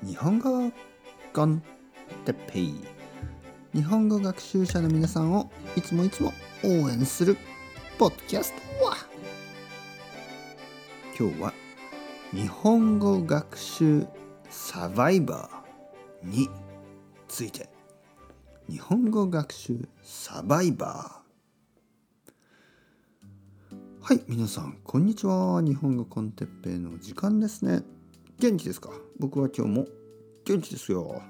日本語コンテッペイ。日本語学習者の皆さんをいつもいつも応援するポッドキャストは。今日は日本語学習サバイバーについて。日本語学習サバイバー。はい皆さんこんにちは。日本語コンテッペイの時間ですね。元気ですか？僕は今日も元気ですよ。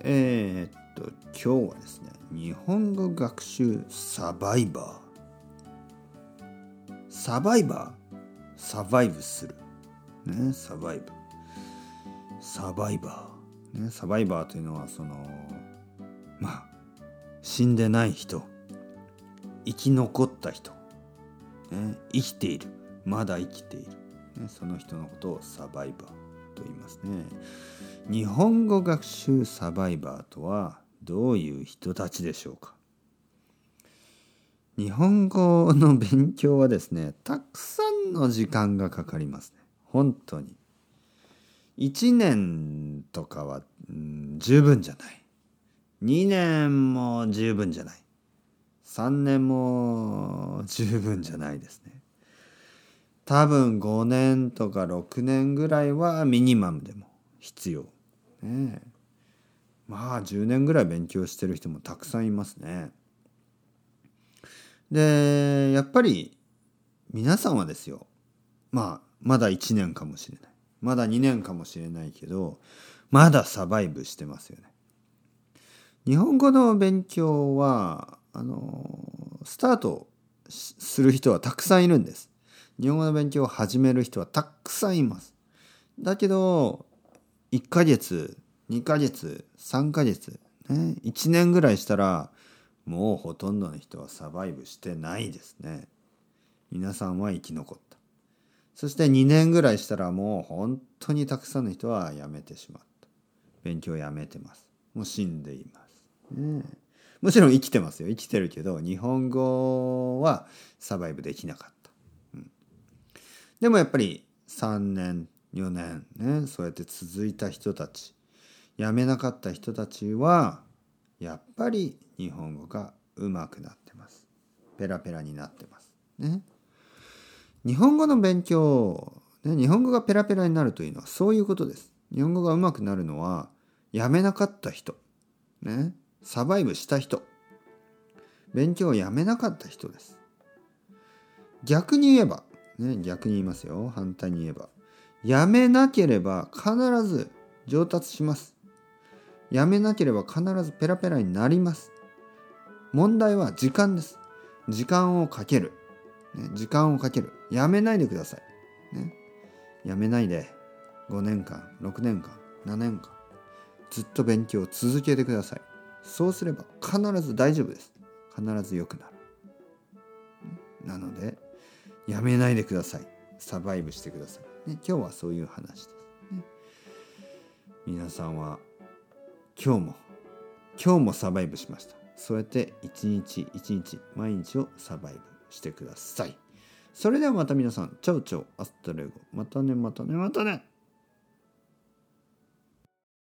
えー、っと、今日はですね、日本語学習サバイバー。サバイバー、サバイブする。ね、サバイブ。サバイバー。ね、サバイバーというのは、その、まあ、死んでない人、生き残った人、ね、生きている、まだ生きている。ね、その人のことをサバイバーと言いますね。日本語学習サバイバーとはどういう人たちでしょうか？日本語の勉強はですねたくさんの時間がかかりますね。本当に。1年とかは、うん、十分じゃない。2年も十分じゃない。3年も十分じゃないですね。多分5年とか6年ぐらいはミニマムでも必要。ねまあ10年ぐらい勉強してる人もたくさんいますね。でやっぱり皆さんはですよまあまだ1年かもしれないまだ2年かもしれないけどまだサバイブしてますよね。日本語の勉強はあのスタートする人はたくさんいるんです。日本語の勉強を始める人はたくさんいます。だけど、1ヶ月、2ヶ月、3ヶ月、ね、1年ぐらいしたら、もうほとんどの人はサバイブしてないですね。皆さんは生き残った。そして2年ぐらいしたらもう本当にたくさんの人は辞めてしまった。勉強をやめてます。もう死んでいます。ね、もちろん生きてますよ。生きてるけど、日本語はサバイブできなかった。でもやっぱり3年4年ねそうやって続いた人たち辞めなかった人たちはやっぱり日本語が上手くなってます。ペラペラになってますね。日本語の勉強、ね、日本語がペラペラになるというのはそういうことです。日本語が上手くなるのは辞めなかった人ねサバイブした人。勉強をやめなかった人です。逆に言えばね、逆に言いますよ。反対に言えば。やめなければ必ず上達します。やめなければ必ずペラペラになります。問題は時間です。時間をかける。ね、時間をかける。やめないでください。ね、やめないで5年間、6年間、7年間、ずっと勉強を続けてください。そうすれば必ず大丈夫です。必ず良くなる。なので、やめないでください。サバイブしてください、ね、今日はそういう話です、ね、皆さんは今日も今日もサバイブしました。そうやって一日一日毎日をサバイブしてください。それではまた皆さんチャウチャウアストレゴ。またねまたねまたね。